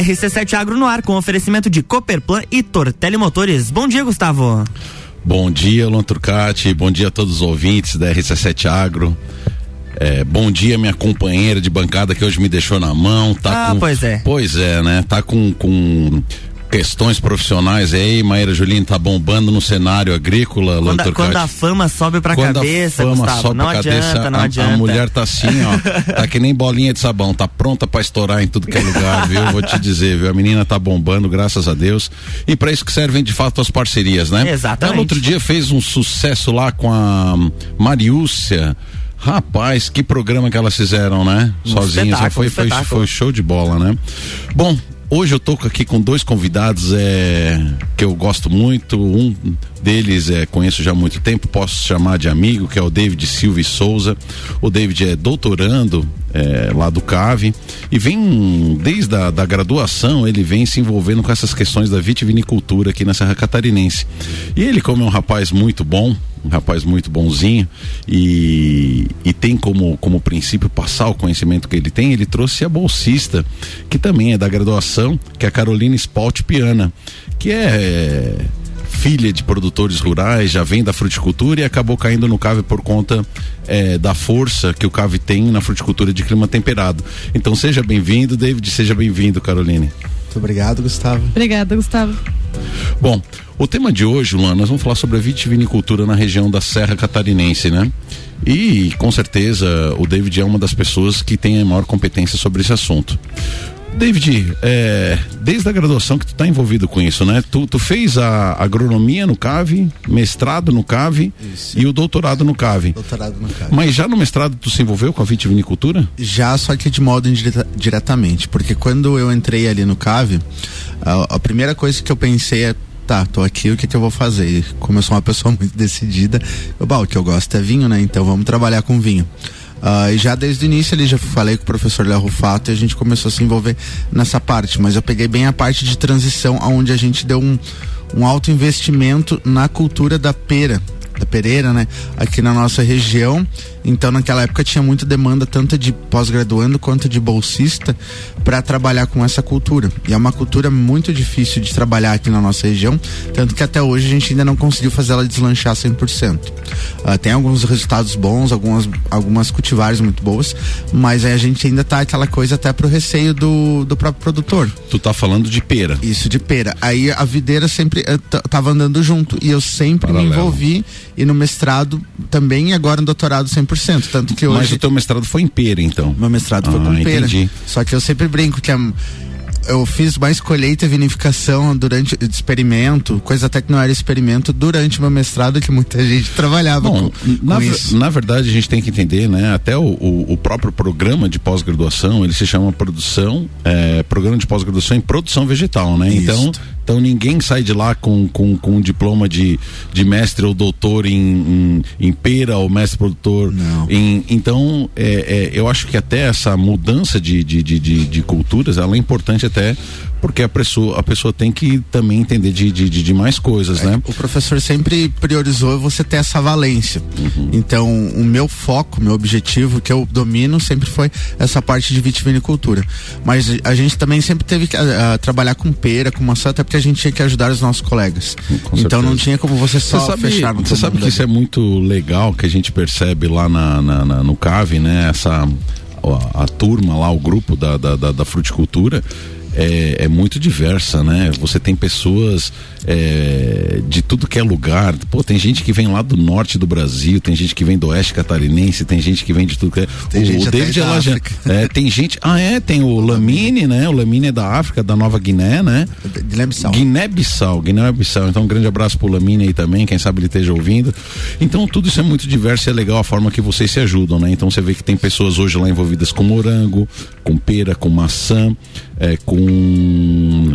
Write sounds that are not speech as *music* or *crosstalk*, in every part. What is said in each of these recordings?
RC7 Agro no ar com oferecimento de Cooperplan e Tortelli Motores. Bom dia, Gustavo. Bom dia, Luan Turcati. Bom dia a todos os ouvintes da RC7 Agro. É, bom dia, minha companheira de bancada que hoje me deixou na mão. Tá ah, com, pois é. Pois é, né? Tá com, com questões profissionais aí, Maíra Juline tá bombando no cenário agrícola, quando, a, quando a fama sobe pra quando cabeça, a fama Gustavo, sobe não pra adianta, cabeça, não a, adianta. A mulher tá assim, ó, tá que nem bolinha de sabão, tá pronta pra estourar em tudo que é lugar, viu? Vou te dizer, viu? A menina tá bombando, graças a Deus. E para isso que servem de fato as parcerias, né? Exatamente. Ela outro dia fez um sucesso lá com a Mariúcia. Rapaz, que programa que elas fizeram, né? Um Sozinhas. Foi, um foi, foi show de bola, né? Bom, Hoje eu tô aqui com dois convidados é, que eu gosto muito. Um deles é, conheço já há muito tempo, posso chamar de amigo, que é o David Silva Souza. O David é doutorando é, lá do CAVE e vem, desde a da graduação, ele vem se envolvendo com essas questões da vitivinicultura aqui na Serra Catarinense. E ele, como é um rapaz muito bom, um rapaz muito bonzinho e, e tem como, como princípio passar o conhecimento que ele tem, ele trouxe a bolsista, que também é da graduação, que é a Carolina Spalt Piana, que é filha de produtores rurais, já vem da fruticultura e acabou caindo no cave por conta eh, da força que o cave tem na fruticultura de clima temperado. Então seja bem-vindo, David, seja bem-vindo, Caroline. Muito obrigado, Gustavo. Obrigada, Gustavo. Bom, o tema de hoje, Luan, nós vamos falar sobre a vitivinicultura na região da Serra Catarinense, né? E com certeza o David é uma das pessoas que tem a maior competência sobre esse assunto. David, é, desde a graduação que tu está envolvido com isso, né? Tu, tu fez a agronomia no CAVE, mestrado no CAVE Isso. e o doutorado no CAVE. Doutorado no CAV. Mas já no mestrado tu se envolveu com a vitivinicultura? Já, só que de modo indireta, diretamente, porque quando eu entrei ali no CAV, a, a primeira coisa que eu pensei é tá, tô aqui, o que que eu vou fazer? Como eu sou uma pessoa *laughs* muito decidida, eu, bah, o que eu gosto é vinho, né? Então vamos trabalhar com vinho. Ah, e já desde o início ali já falei com o professor Léo Rufato e a gente começou a se envolver nessa parte, mas eu peguei bem a parte de transição onde a gente deu um, um alto investimento na cultura da pera, da pereira, né? Aqui na nossa região. Então naquela época tinha muita demanda tanto de pós-graduando quanto de bolsista para trabalhar com essa cultura. E é uma cultura muito difícil de trabalhar aqui na nossa região, tanto que até hoje a gente ainda não conseguiu fazer ela deslanchar 100%. Ah, tem alguns resultados bons, algumas algumas cultivares muito boas, mas aí a gente ainda tá aquela coisa até pro receio do, do próprio produtor. Tu tá falando de pera. Isso de pera. Aí a videira sempre eh, tava andando junto e eu sempre Paralelo. me envolvi e no mestrado também e agora no doutorado 100%, tanto que Mas hoje o teu mestrado foi em pera, então. meu mestrado foi Ah, com pera. entendi. Só que eu sempre brinco que a- eu fiz mais colheita e vinificação durante de experimento, coisa até que não era experimento durante meu mestrado que muita gente trabalhava Bom, com, na, com isso. na verdade a gente tem que entender, né? Até o, o, o próprio programa de pós-graduação, ele se chama produção, é, programa de pós-graduação em produção vegetal, né? Isso. Então, então ninguém sai de lá com, com, com um diploma de, de mestre ou doutor em, em, em pera ou mestre produtor. Em, então, é, é, eu acho que até essa mudança de, de, de, de, de culturas, ela é importante até porque a pessoa, a pessoa tem que também entender de, de, de, mais coisas, né? O professor sempre priorizou você ter essa valência. Então, o meu foco, meu objetivo, que eu domino, sempre foi essa parte de vitivinicultura. Mas a gente também sempre teve que ah, ah, trabalhar com pera, com maçã, até porque a gente tinha que ajudar os nossos colegas. Então não tinha como você só Você sabe, fechar no você sabe que isso é muito legal que a gente percebe lá na, na- na- no CAVE, né? Essa a, a turma lá, o grupo da, da, da, da fruticultura. É, é muito diversa, né? Você tem pessoas é, de tudo que é lugar. Pô, tem gente que vem lá do norte do Brasil, tem gente que vem do oeste catarinense, tem gente que vem de tudo que é. Tem o, gente o até David da é já- África. é, tem gente. Ah, é, tem o Lamine, né? O Lamine é da África, da Nova Guiné, né? Guiné-Bissau. Guiné-Bissau, Guiné-Bissau. Então, um grande abraço pro Lamine aí também, quem sabe ele esteja ouvindo. Então, tudo isso é muito diverso e é legal a forma que vocês se ajudam, né? Então, você vê que tem pessoas hoje lá envolvidas com morango, com pera, com maçã, é, com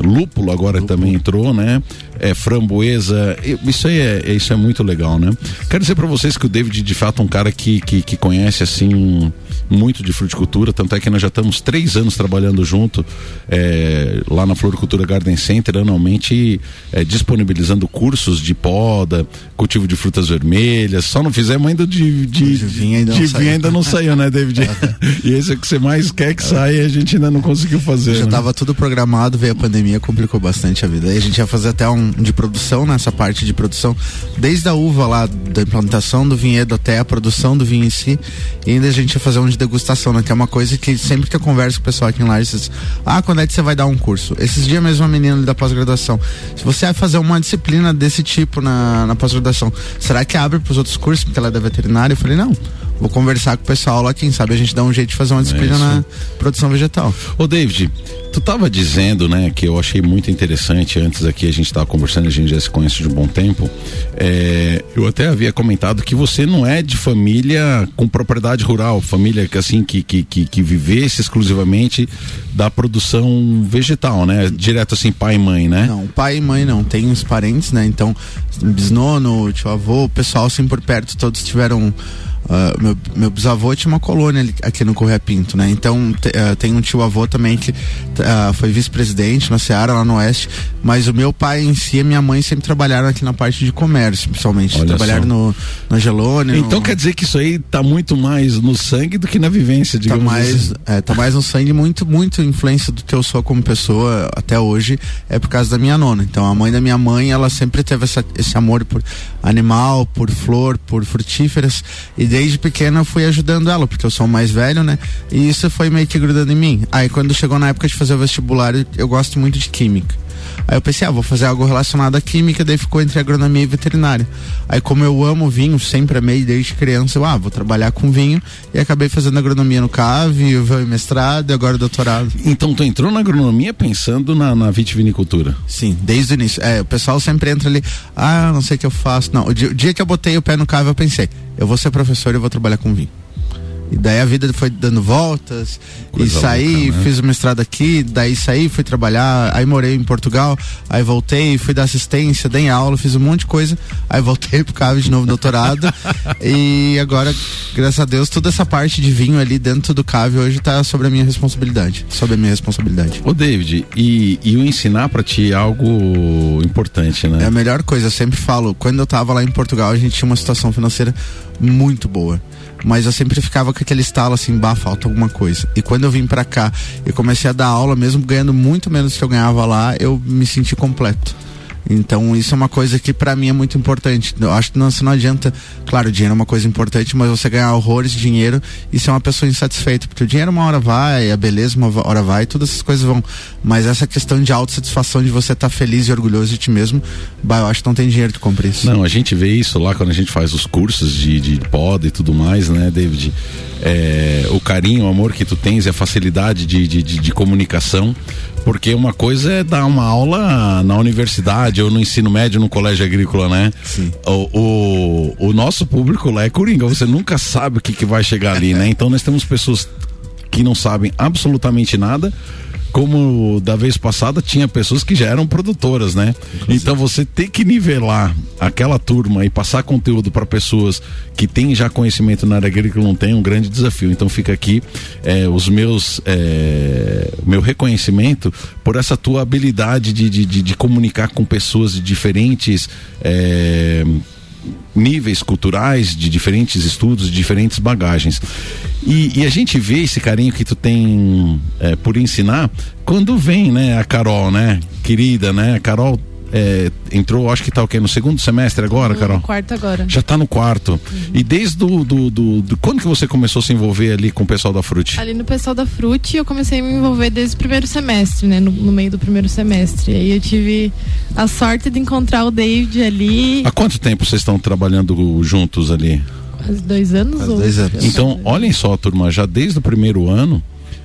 lúpulo agora também entrou, né? é, framboesa. Isso aí é, isso é muito legal, né? Quero dizer para vocês que o David, de fato, é um cara que, que, que conhece assim muito de fruticultura, tanto é que nós já estamos três anos trabalhando junto é, lá na Floricultura Garden Center, anualmente é, disponibilizando cursos de poda, cultivo de frutas vermelhas. Só não fizemos ainda de, de, de vinho ainda, de não, vinho ainda não saiu, né, David? *laughs* e esse é o que você mais quer que saia e a gente ainda não conseguiu fazer. Já estava né? tudo programado, veio a pandemia, complicou bastante a vida. Aí a gente ia fazer até um de produção nessa parte de produção, desde a uva lá, da implantação do vinhedo até a produção do vinho em si. E ainda a gente ia fazer um de degustação, né? Que é uma coisa que sempre que eu converso com o pessoal aqui em Lages, diz, ah, quando é que você vai dar um curso? Esses dias mesmo a menina da pós-graduação, se você vai fazer uma disciplina desse tipo na, na pós-graduação, será que abre para os outros cursos, porque ela é da veterinária? Eu falei, não, vou conversar com o pessoal lá, quem sabe a gente dá um jeito de fazer uma disciplina é na produção vegetal. Ô David, tu estava dizendo, né, que eu achei muito interessante, antes aqui a gente estava conversando, a gente já se conhece de um bom tempo, é, eu até havia comentado que você não é de família com propriedade rural, família que assim, que, que, que, que vivesse exclusivamente da produção vegetal, né, direto assim, pai e mãe, né? Não, pai e mãe não, tem os parentes, né, então bisnono, tio avô, o pessoal assim por perto, todos tiveram Uh, meu, meu bisavô tinha uma colônia ali, aqui no Correia Pinto, né? Então te, uh, tem um tio avô também que uh, foi vice-presidente na Seara, lá no Oeste. Mas o meu pai em si e minha mãe sempre trabalharam aqui na parte de comércio, principalmente. Olha trabalharam no, no Gelone. Então no... quer dizer que isso aí tá muito mais no sangue do que na vivência, tá digamos tá mais, assim. É, tá mais no sangue, muito, muito influência do que eu sou como pessoa até hoje é por causa da minha nona. Então a mãe da minha mãe, ela sempre teve essa, esse amor por animal, por flor, por frutíferas. E desde pequena eu fui ajudando ela, porque eu sou mais velho, né? E isso foi meio que grudando em mim. Aí quando chegou na época de fazer o vestibular, eu gosto muito de química. Aí eu pensei, ah, vou fazer algo relacionado à química, daí ficou entre agronomia e veterinária. Aí como eu amo vinho, sempre amei desde criança, eu, ah, vou trabalhar com vinho e acabei fazendo agronomia no CAV, o mestrado e agora doutorado. Então tu entrou na agronomia pensando na, na vitivinicultura? Sim, desde o início. É, o pessoal sempre entra ali, ah, não sei o que eu faço. Não, o dia, o dia que eu botei o pé no CAV eu pensei, eu vou ser professor e vou trabalhar com vinho. E daí a vida foi dando voltas. Coisa e saí, louca, né? fiz o mestrado aqui, daí saí, fui trabalhar, aí morei em Portugal, aí voltei, fui dar assistência, dei aula, fiz um monte de coisa, aí voltei pro CAV de novo doutorado. *laughs* e agora, graças a Deus, toda essa parte de vinho ali dentro do CAV hoje tá sobre a minha responsabilidade. Sobre a minha responsabilidade. Ô David, e, e o ensinar para ti é algo importante, né? É a melhor coisa, eu sempre falo, quando eu tava lá em Portugal, a gente tinha uma situação financeira muito boa mas eu sempre ficava com aquele estalo assim, bah, falta alguma coisa. E quando eu vim para cá e comecei a dar aula, mesmo ganhando muito menos que eu ganhava lá, eu me senti completo. Então isso é uma coisa que para mim é muito importante. Eu acho que não, não adianta, claro, dinheiro é uma coisa importante, mas você ganhar horrores de dinheiro e ser uma pessoa insatisfeita, porque o dinheiro uma hora vai, a beleza uma hora vai, todas essas coisas vão. Mas essa questão de autossatisfação de você estar tá feliz e orgulhoso de ti mesmo, bah, eu acho que não tem dinheiro que compre isso. Não, a gente vê isso lá quando a gente faz os cursos de, de poda e tudo mais, né, David? É, o carinho, o amor que tu tens e a facilidade de, de, de, de comunicação porque uma coisa é dar uma aula na universidade ou no ensino médio, no colégio agrícola, né? Sim. O, o, o nosso público lá é coringa, você nunca sabe o que, que vai chegar ali, né? Então nós temos pessoas que não sabem absolutamente nada como da vez passada tinha pessoas que já eram produtoras, né? Inclusive. Então você tem que nivelar aquela turma e passar conteúdo para pessoas que têm já conhecimento na área agrícola não tem um grande desafio. Então fica aqui é, os meus é, meu reconhecimento por essa tua habilidade de, de, de, de comunicar com pessoas de diferentes é, níveis culturais, de diferentes estudos, de diferentes bagagens. E, e, a gente vê esse carinho que tu tem é, por ensinar quando vem, né, a Carol, né, querida, né, a Carol é, entrou, acho que tá o quê? No segundo semestre agora, Carol? No quarto agora. Já tá no quarto. Uhum. E desde do, do, do, do, Quando que você começou a se envolver ali com o pessoal da Frute? Ali no pessoal da Frute eu comecei a me envolver desde o primeiro semestre, né? No, no meio do primeiro semestre. E aí eu tive a sorte de encontrar o David ali. Há quanto tempo vocês estão trabalhando juntos ali? Quase dois anos. Quase dois anos. Então, olhem só, turma, já desde o primeiro ano,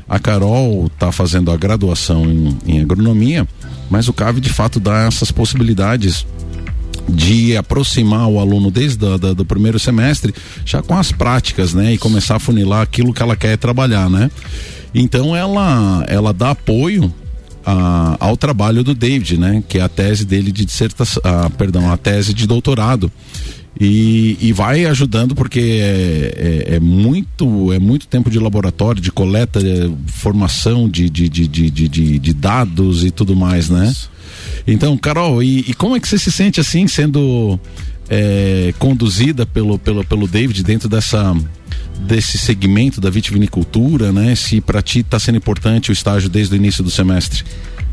a Carol está fazendo a graduação em, em agronomia mas o CAV de fato dá essas possibilidades de aproximar o aluno desde o do primeiro semestre já com as práticas, né? E começar a funilar aquilo que ela quer trabalhar, né? Então ela ela dá apoio a, ao trabalho do David, né? Que é a tese dele de dissertação, ah, perdão, a tese de doutorado. E, e vai ajudando porque é, é, é, muito é muito tempo de laboratório, de coleta, de formação de, de, de, de, de, de dados e tudo mais, né? Então, Carol, e, e como é que você se sente assim, sendo é, conduzida pelo, pelo, pelo David dentro dessa desse segmento da vitivinicultura, né? Se para ti está sendo importante o estágio desde o início do semestre?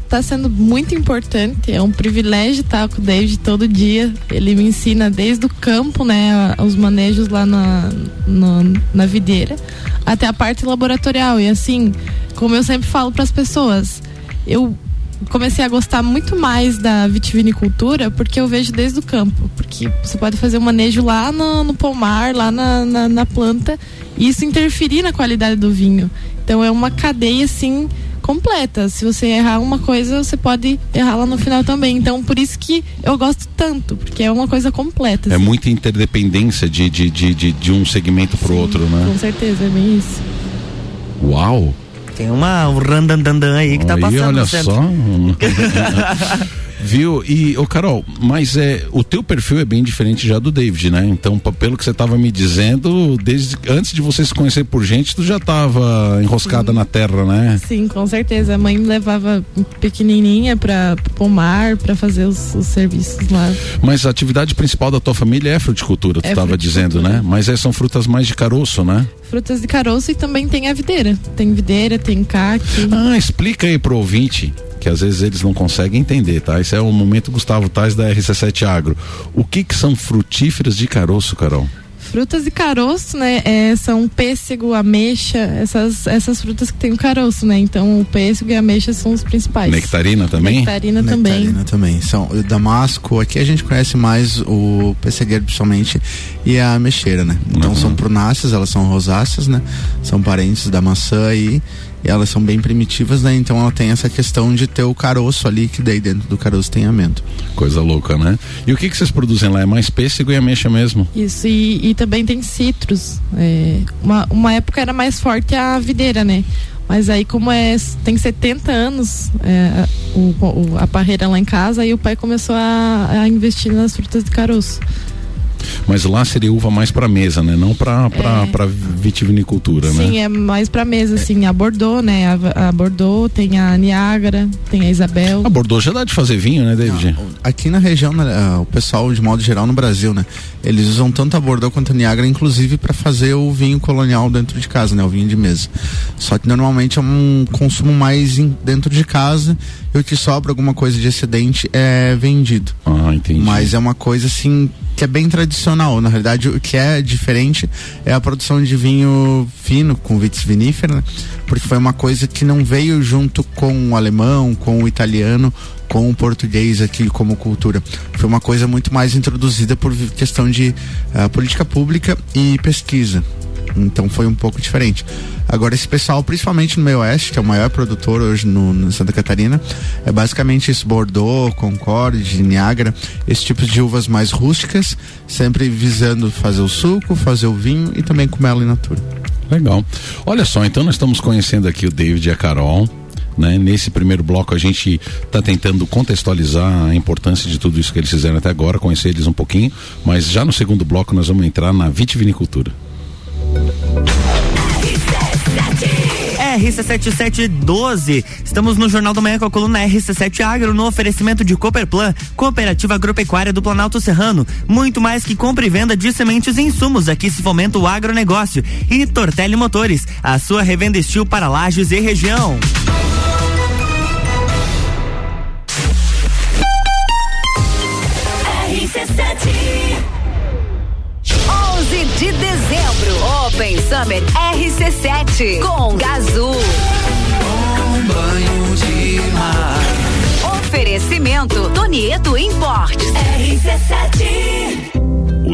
Está sendo muito importante. É um privilégio estar com o David todo dia. Ele me ensina desde o campo, né, os manejos lá na, na, na videira, até a parte laboratorial. E assim, como eu sempre falo para as pessoas, eu comecei a gostar muito mais da vitivinicultura porque eu vejo desde o campo. Porque você pode fazer um manejo lá no, no pomar, lá na, na, na planta, e isso interferir na qualidade do vinho. Então é uma cadeia assim completa. Se você errar uma coisa, você pode errar lá no final também. Então, por isso que eu gosto tanto, porque é uma coisa completa. É assim. É muita interdependência de, de, de, de, de um segmento para o outro, né? Com certeza, é bem isso. Uau! Tem uma um randandandan aí que tá aí, tá passando. Olha só. *laughs* Viu? E, ô Carol, mas é, o teu perfil é bem diferente já do David, né? Então, pelo que você estava me dizendo, desde antes de você se conhecer por gente, tu já estava enroscada Sim. na terra, né? Sim, com certeza. A mãe me levava pequenininha para pomar, para fazer os, os, serviços lá. Mas a atividade principal da tua família é fruticultura, tu estava é dizendo, né? Mas é, são frutas mais de caroço, né? Frutas de caroço e também tem a videira. Tem videira, tem caque. Ah, explica aí pro ouvinte que às vezes eles não conseguem entender, tá? Esse é o momento Gustavo Tais da RC7 Agro. O que que são frutíferas de caroço, Carol? frutas de caroço, né? É, são pêssego, ameixa, essas, essas frutas que tem o caroço, né? Então o pêssego e a ameixa são os principais. Nectarina também? Nectarina, também. Nectarina também. São o damasco, aqui a gente conhece mais o pessegueiro principalmente e a ameixeira, né? Então uhum. são prunáceas, elas são rosáceas, né? São parentes da maçã e elas são bem primitivas, né? Então ela tem essa questão de ter o caroço ali, que daí dentro do caroço tem amento. Coisa louca, né? E o que que vocês produzem lá? É mais pêssego e ameixa mesmo? Isso, e, e também tem citros. É, uma, uma época era mais forte a videira, né? Mas aí, como é, tem 70 anos é, o, o, a parreira lá em casa, aí o pai começou a, a investir nas frutas de caroço. Mas lá seria uva mais para mesa, né? Não para é. vitivinicultura, Sim, né? Sim, é mais para mesa, assim, a Bordeaux, né? A, a, Bordeaux, tem a Niágara, tem a Isabel. A Bordeaux já dá de fazer vinho, né, David? Não, aqui na região, né, ah, o pessoal de modo geral no Brasil, né? Eles usam tanto a Bordeaux quanto a Niágara, inclusive para fazer o vinho colonial dentro de casa, né? O vinho de mesa. Só que normalmente é um consumo mais dentro de casa e o que sobra alguma coisa de excedente é vendido. Ah, entendi. Mas é uma coisa assim que é bem tradicional. Na realidade, o que é diferente é a produção de vinho fino com vitis vinífera, né? porque foi uma coisa que não veio junto com o alemão, com o italiano, com o português aqui como cultura. Foi uma coisa muito mais introduzida por questão de uh, política pública e pesquisa. Então foi um pouco diferente. Agora, esse pessoal, principalmente no meio oeste, que é o maior produtor hoje no, no Santa Catarina, é basicamente esse Bordeaux, Concorde, Niagara, esses tipos de uvas mais rústicas, sempre visando fazer o suco, fazer o vinho e também comer ela in natura. Legal. Olha só, então nós estamos conhecendo aqui o David e a Carol. Né? Nesse primeiro bloco a gente está tentando contextualizar a importância de tudo isso que eles fizeram até agora, conhecer eles um pouquinho, mas já no segundo bloco nós vamos entrar na vitivinicultura. RC7712. Estamos no Jornal da Manhã com a coluna RC7 Agro no oferecimento de Cooperplan, Cooperativa Agropecuária do Planalto Serrano. Muito mais que compra e venda de sementes e insumos. Aqui se fomenta o agronegócio. E Tortelli Motores, a sua revenda estil para lajes e região. De dezembro. Open Summer RC7 com Gazul. Um banho de mar. Oferecimento Tonieto Importes. RC7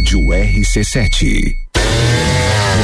Rádio RC7.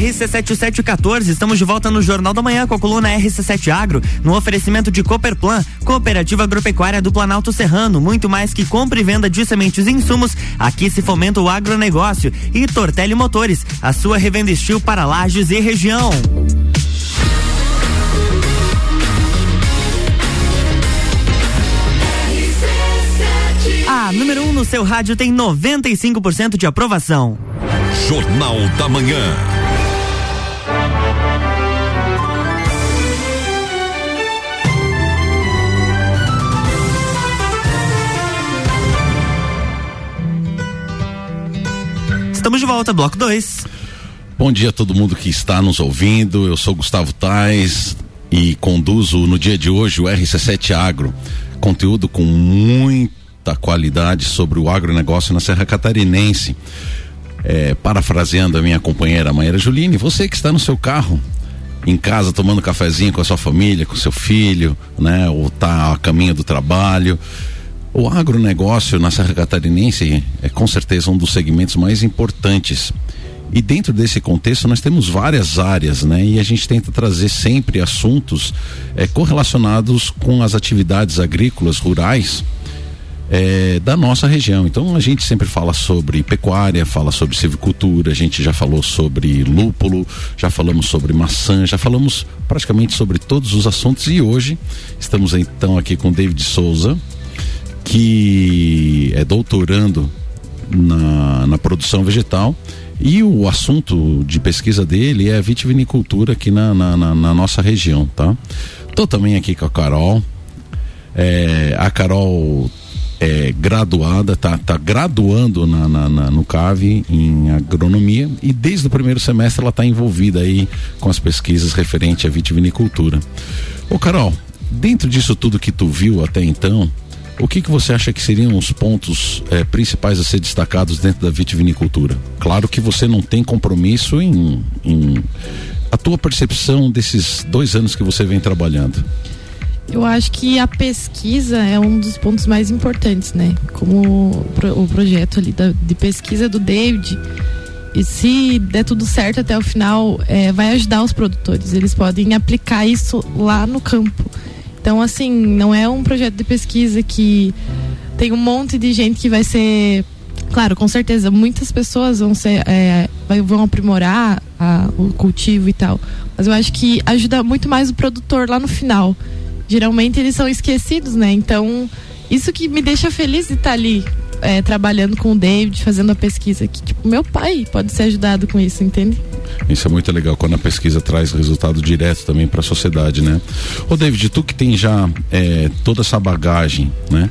RC7714, estamos de volta no Jornal da Manhã com a coluna RC7 Agro, no oferecimento de Cooperplan, Cooperativa Agropecuária do Planalto Serrano, muito mais que compra e venda de sementes e insumos, aqui se fomenta o agronegócio e Tortelli Motores, a sua revenda estilo para lajes e região. A número 1 um no seu rádio tem 95% de aprovação. Jornal da Manhã. Estamos de volta, bloco 2. Bom dia a todo mundo que está nos ouvindo. Eu sou Gustavo Tais e conduzo no dia de hoje o RC7 Agro. Conteúdo com muita qualidade sobre o agronegócio na Serra Catarinense. É, parafraseando a minha companheira Maíra Juline, você que está no seu carro, em casa tomando cafezinho com a sua família, com seu filho, né? Ou está a caminho do trabalho. O agronegócio na Serra Catarinense é com certeza um dos segmentos mais importantes. E dentro desse contexto nós temos várias áreas, né? E a gente tenta trazer sempre assuntos é, correlacionados com as atividades agrícolas rurais é, da nossa região. Então a gente sempre fala sobre pecuária, fala sobre silvicultura, a gente já falou sobre lúpulo, já falamos sobre maçã, já falamos praticamente sobre todos os assuntos e hoje estamos então aqui com David Souza, que é doutorando na, na produção vegetal e o assunto de pesquisa dele é a vitivinicultura aqui na, na, na, na nossa região, tá? Tô também aqui com a Carol. É, a Carol é graduada, tá, tá graduando na, na, na, no CAV em agronomia e desde o primeiro semestre ela está envolvida aí com as pesquisas referente à vitivinicultura. Ô Carol, dentro disso tudo que tu viu até então, o que, que você acha que seriam os pontos eh, principais a ser destacados dentro da vitivinicultura? Claro que você não tem compromisso em, em a tua percepção desses dois anos que você vem trabalhando. Eu acho que a pesquisa é um dos pontos mais importantes, né? Como o, pro, o projeto ali de pesquisa do David. E se der tudo certo até o final, é, vai ajudar os produtores. Eles podem aplicar isso lá no campo. Então, assim, não é um projeto de pesquisa que tem um monte de gente que vai ser. Claro, com certeza, muitas pessoas vão ser. É, vão aprimorar a, o cultivo e tal. Mas eu acho que ajuda muito mais o produtor lá no final. Geralmente eles são esquecidos, né? Então, isso que me deixa feliz de estar ali é, trabalhando com o David, fazendo a pesquisa, que tipo, meu pai pode ser ajudado com isso, entende? Isso é muito legal quando a pesquisa traz resultado direto também para a sociedade, né? Ô David, tu que tem já é, toda essa bagagem, né?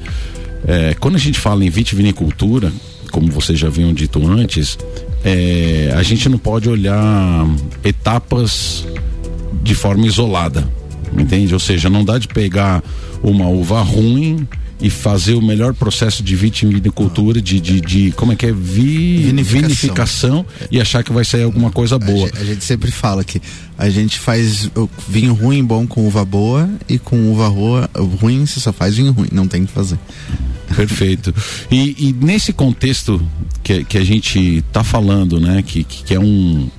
É, quando a gente fala em vitivinicultura, como vocês já haviam dito antes, é, a gente não pode olhar etapas de forma isolada, entende? Ou seja, não dá de pegar uma uva ruim e fazer o melhor processo de vitivinicultura, de, de, de como é que é? Vi, Vinificação. vinificação e achar que vai sair alguma coisa boa. A gente, a gente sempre fala que a gente faz vinho ruim bom com uva boa e com uva rua, ruim você só faz vinho ruim, não tem que fazer. Perfeito. E, e nesse contexto que, que a gente está falando, né? Que, que é um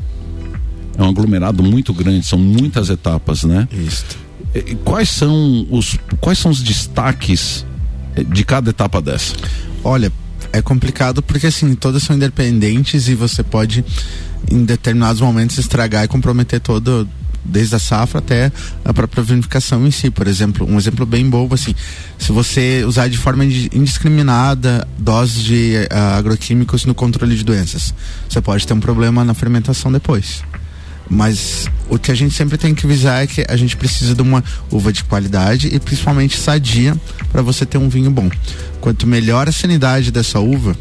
é um aglomerado muito grande, são muitas etapas, né? Isso. Quais são os quais são os destaques eh, de cada etapa dessa? Olha, é complicado porque assim, todas são independentes e você pode em determinados momentos estragar e comprometer todo desde a safra até a própria vinificação em si, por exemplo, um exemplo bem bobo assim, se você usar de forma indi- indiscriminada doses de ah, agroquímicos no controle de doenças, você pode ter um problema na fermentação depois. Mas o que a gente sempre tem que visar é que a gente precisa de uma uva de qualidade e principalmente sadia para você ter um vinho bom. Quanto melhor a sanidade dessa uva,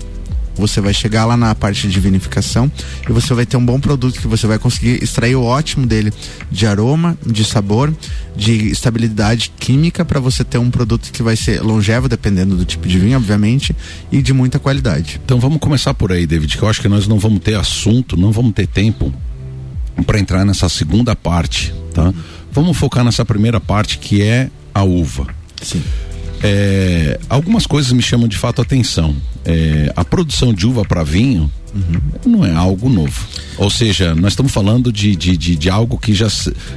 você vai chegar lá na parte de vinificação e você vai ter um bom produto que você vai conseguir extrair o ótimo dele de aroma, de sabor, de estabilidade química para você ter um produto que vai ser longevo, dependendo do tipo de vinho, obviamente, e de muita qualidade. Então vamos começar por aí, David, que eu acho que nós não vamos ter assunto, não vamos ter tempo para entrar nessa segunda parte, tá? Vamos focar nessa primeira parte que é a uva. Sim. É, algumas coisas me chamam de fato a atenção. É, a produção de uva para vinho não é algo novo. Ou seja, nós estamos falando de, de, de, de algo que já,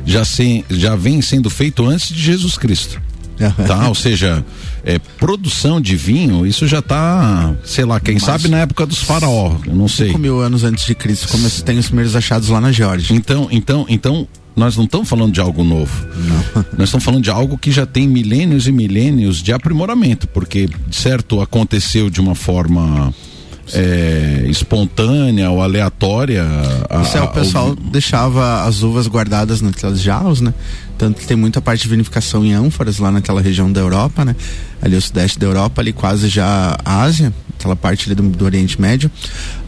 já, se, já vem sendo feito antes de Jesus Cristo. *laughs* Tá? Ou seja, é, produção de vinho, isso já tá, sei lá, quem Mas- sabe na época dos faraó, eu não sei. 5 mil anos antes de Cristo, como tem os primeiros achados lá na Geórgia. Então, então, então, nós não estamos falando de algo novo. *laughs* Nós estamos falando de algo que já tem milênios e milênios de aprimoramento, porque, certo, aconteceu de uma forma é, espontânea ou aleatória. a- Isso é, o pessoal deixava as uvas guardadas naquelas jarros, né? Tanto que tem muita parte de vinificação em ânforas lá naquela região da Europa, né? Ali o sudeste da Europa, ali quase já a Ásia, aquela parte ali do, do Oriente Médio.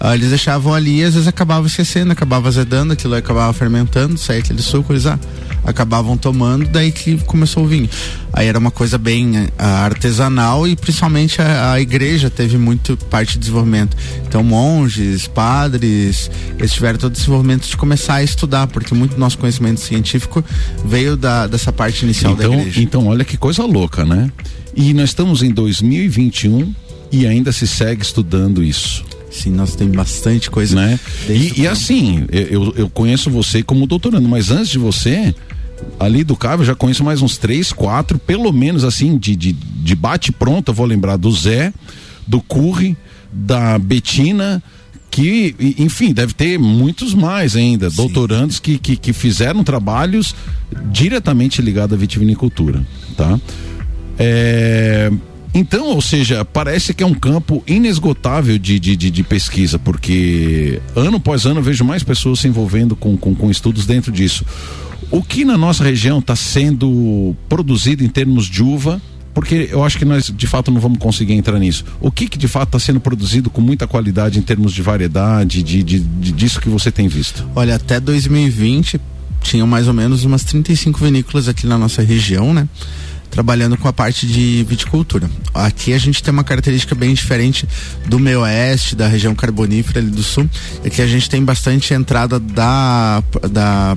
Ah, eles deixavam ali e às vezes acabava esquecendo, acabava azedando, aquilo acabava fermentando, saía aquele suco, eles ah, acabavam tomando, daí que começou o vinho. Aí era uma coisa bem eh, artesanal e principalmente a, a igreja teve muito parte de desenvolvimento. Então monges, padres, eles tiveram todo esse desenvolvimento de começar a estudar, porque muito do nosso conhecimento científico veio da, dessa parte inicial da Então, igreja. então, olha que coisa louca, né? E nós estamos em 2021 e ainda se segue estudando isso. Sim, nós tem bastante coisa. né? E, e assim, eu, eu conheço você como doutorando, mas antes de você, ali do Cabo, eu já conheço mais uns três, quatro, pelo menos assim, de, de, de bate pronto, eu vou lembrar do Zé, do Curry, da Betina, que, enfim, deve ter muitos mais ainda, doutorandos que, que, que fizeram trabalhos diretamente ligados à vitivinicultura, tá? É, então, ou seja, parece que é um campo inesgotável de, de, de, de pesquisa, porque ano após ano eu vejo mais pessoas se envolvendo com, com, com estudos dentro disso. O que na nossa região está sendo produzido em termos de uva, porque eu acho que nós de fato não vamos conseguir entrar nisso. O que, que de fato está sendo produzido com muita qualidade em termos de variedade, de, de, de- disso que você tem visto? Olha, até 2020 tinham mais ou menos umas 35 vinícolas aqui na nossa região, né? Trabalhando com a parte de viticultura. Aqui a gente tem uma característica bem diferente do meio oeste, da região carbonífera ali do sul, é que a gente tem bastante entrada da, da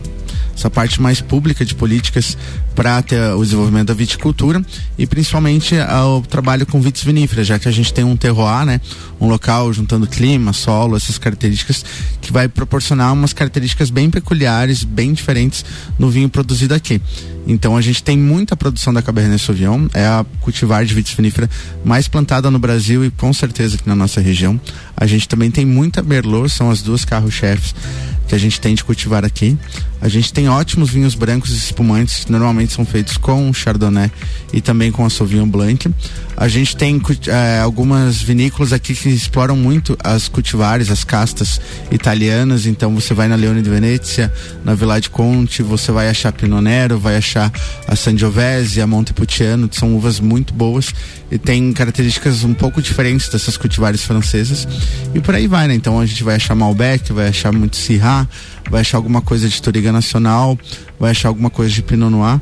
essa parte mais pública de políticas para o desenvolvimento da viticultura e principalmente ao trabalho com vitis viníferas, já que a gente tem um terroir, né, um local juntando clima, solo, essas características que vai proporcionar umas características bem peculiares, bem diferentes no vinho produzido aqui. Então a gente tem muita produção da Cabernet Sauvignon, é a cultivar de vitis vinífera mais plantada no Brasil e com certeza aqui na nossa região. A gente também tem muita Merlot, são as duas carro-chefes que a gente tem de cultivar aqui. A gente tem ótimos vinhos brancos espumantes, que normalmente são feitos com Chardonnay e também com a Sauvignon Blanc. A gente tem é, algumas vinícolas aqui que exploram muito as cultivares, as castas italianas. Então você vai na Leone de Venezia, na Villa de Conte, você vai achar Pinot Nero, vai achar a Sangiovese, a Montepulciano, que são uvas muito boas e tem características um pouco diferentes dessas cultivares francesas. E por aí vai, né? Então a gente vai achar Malbec, vai achar muito Syrah, vai achar alguma coisa de Toriga Nacional, vai achar alguma coisa de Pinot Noir.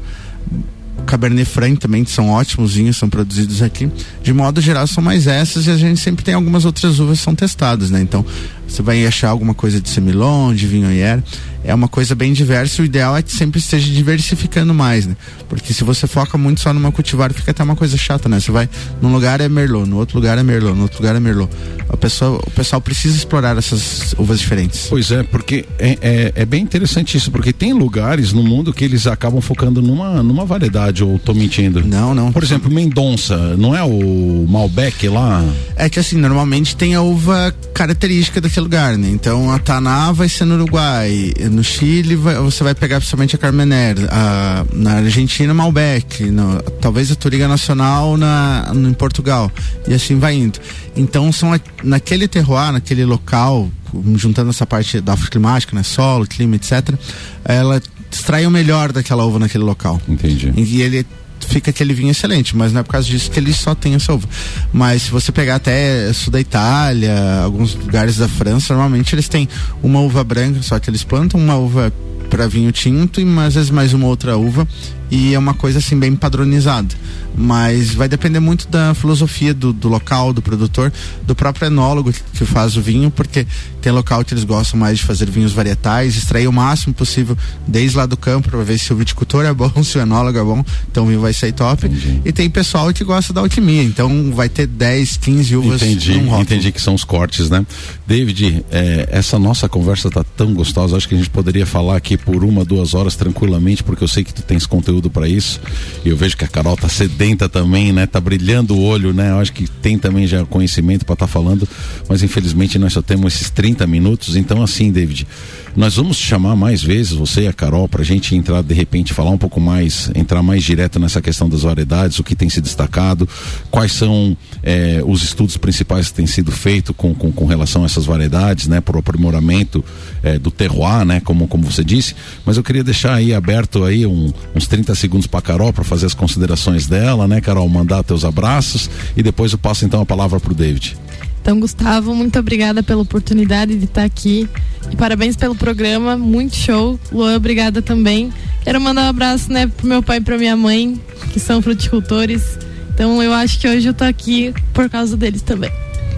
Cabernet Franc também, são ótimos vinhos, são produzidos aqui. De modo geral, são mais essas e a gente sempre tem algumas outras uvas que são testadas, né? Então, você vai achar alguma coisa de Semillon, de Viognier. É uma coisa bem diversa. O ideal é que sempre esteja diversificando mais, né? Porque se você foca muito só numa cultivar, fica até uma coisa chata, né? Você vai num lugar é Merlot, no outro lugar é Merlot, no outro lugar é Merlot. A pessoa, o pessoal precisa explorar essas uvas diferentes. Pois é, porque é, é, é bem interessante isso, porque tem lugares no mundo que eles acabam focando numa, numa variedade, ou tô mentindo? Não, não. Por exemplo, Mendonça, não é o Malbec lá? É que assim, normalmente tem a uva característica lugar, né? Então a Taná vai ser no Uruguai, no Chile vai, você vai pegar principalmente a Carmener, a, na Argentina Malbec, no, talvez a Turiga Nacional na, no, em Portugal e assim vai indo. Então são a, naquele terroir, naquele local, juntando essa parte da climática, né, solo, clima, etc. Ela extrai o melhor daquela uva naquele local. Entendi. E ele fica aquele vinho excelente, mas não é por causa disso que ele só tem essa uva. Mas se você pegar até sul da Itália, alguns lugares da França, normalmente eles têm uma uva branca, só que eles plantam uma uva para vinho tinto e às vezes mais uma outra uva e é uma coisa assim bem padronizada. Mas vai depender muito da filosofia do, do, local, do produtor, do próprio enólogo que faz o vinho, porque tem local que eles gostam mais de fazer vinhos varietais, extrair o máximo possível desde lá do campo para ver se o viticultor é bom, *laughs* se o enólogo é bom, então o vinho vai sair top. Entendi. E tem pessoal que gosta da alquimia, então vai ter 10, 15 uvas. Entendi, entendi que são os cortes, né? David, é, essa nossa conversa tá tão gostosa, acho que a gente poderia falar aqui por uma, duas horas tranquilamente, porque eu sei que tu tens conteúdo para isso. E eu vejo que a Carol tá sedenta também, né? Tá brilhando o olho, né? Eu acho que tem também já conhecimento para estar tá falando, mas infelizmente nós só temos esses 30 minutos. Então, assim, David, nós vamos chamar mais vezes você e a Carol para a gente entrar de repente falar um pouco mais, entrar mais direto nessa questão das variedades, o que tem se destacado, quais são eh, os estudos principais que têm sido feitos com, com, com, relação a essas variedades, né, para o aprimoramento eh, do terroir, né, como, como você disse. Mas eu queria deixar aí aberto aí um, uns 30 segundos para a Carol para fazer as considerações dela, né, Carol, mandar teus abraços e depois eu passo então a palavra para o David. Então, Gustavo, muito obrigada pela oportunidade de estar aqui. E parabéns pelo programa, muito show. Luan, obrigada também. Quero mandar um abraço, né, pro meu pai e pra minha mãe, que são fruticultores. Então, eu acho que hoje eu tô aqui por causa deles também.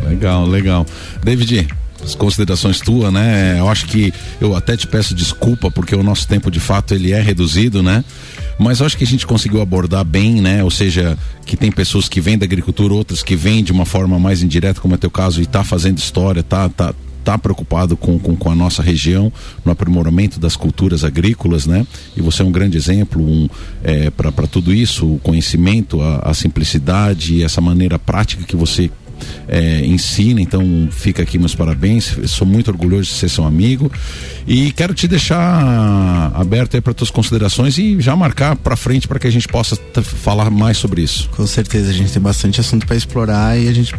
Legal, legal. David, as considerações tuas, né? Eu acho que eu até te peço desculpa porque o nosso tempo de fato ele é reduzido, né? Mas eu acho que a gente conseguiu abordar bem, né? Ou seja, que tem pessoas que vêm da agricultura, outras que vêm de uma forma mais indireta, como é teu caso, e tá fazendo história, tá, tá, tá preocupado com, com, com, a nossa região, no aprimoramento das culturas agrícolas, né? E você é um grande exemplo um, é, para tudo isso, o conhecimento, a, a simplicidade, essa maneira prática que você é, ensina, então fica aqui meus parabéns. Sou muito orgulhoso de ser seu amigo e quero te deixar aberto aí para tuas considerações e já marcar para frente para que a gente possa falar mais sobre isso. Com certeza, a gente tem bastante assunto para explorar e a gente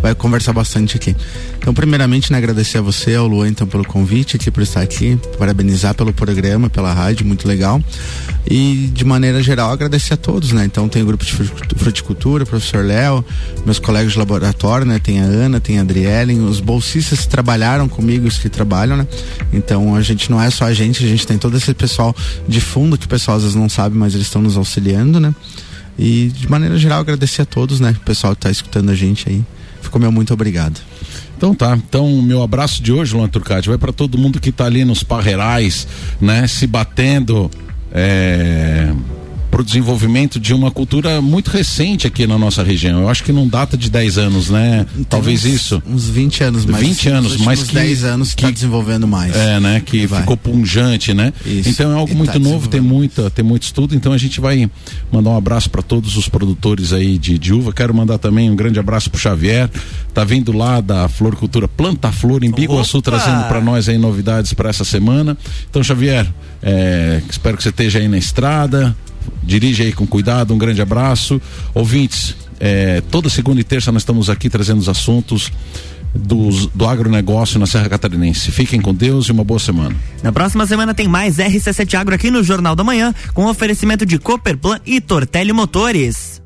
vai conversar bastante aqui. Então, primeiramente, né, agradecer a você, ao Luan, então, pelo convite aqui, por estar aqui, parabenizar pelo programa, pela rádio, muito legal. E, de maneira geral, agradecer a todos, né? Então, tem o grupo de fruticultura, professor Léo, meus colegas de laboratório, né? Tem a Ana, tem a Adrielen, os bolsistas que trabalharam comigo, os que trabalham, né? Então, a gente não é só a gente, a gente tem todo esse pessoal de fundo que o pessoal às vezes não sabe, mas eles estão nos auxiliando, né? E de maneira geral agradecer a todos, né? O pessoal que está escutando a gente aí. Ficou meu muito obrigado. Então tá, então meu abraço de hoje, Luan Turcati, vai para todo mundo que está ali nos parreirais, né, se batendo, é, para o desenvolvimento de uma cultura muito recente aqui na nossa região. Eu acho que não data de 10 anos, né? Talvez uns, isso. Uns 20 anos mais. 20 anos, mais que 10 anos que está desenvolvendo mais. É, né? Que Vai. ficou punjante, né? Isso. Então é algo E muito tá novo, tem muita, tem muito estudo, então a gente vai mandar um abraço para todos os produtores aí de, de uva. Quero mandar também um grande abraço pro Xavier, tá vindo lá da Floricultura Planta Flor em Biguaçu trazendo para nós aí novidades para essa semana. Então, Xavier, é, espero que você esteja aí na estrada. Dirige aí com cuidado, um grande abraço. Ouvintes, é, toda segunda e terça nós estamos aqui trazendo os assuntos dos, do agronegócio na Serra Catarinense. Fiquem com Deus e uma boa semana. Na próxima semana tem mais RC7 Agro aqui no Jornal da Manhã, com oferecimento de Cooperplan e Tortelli Motores.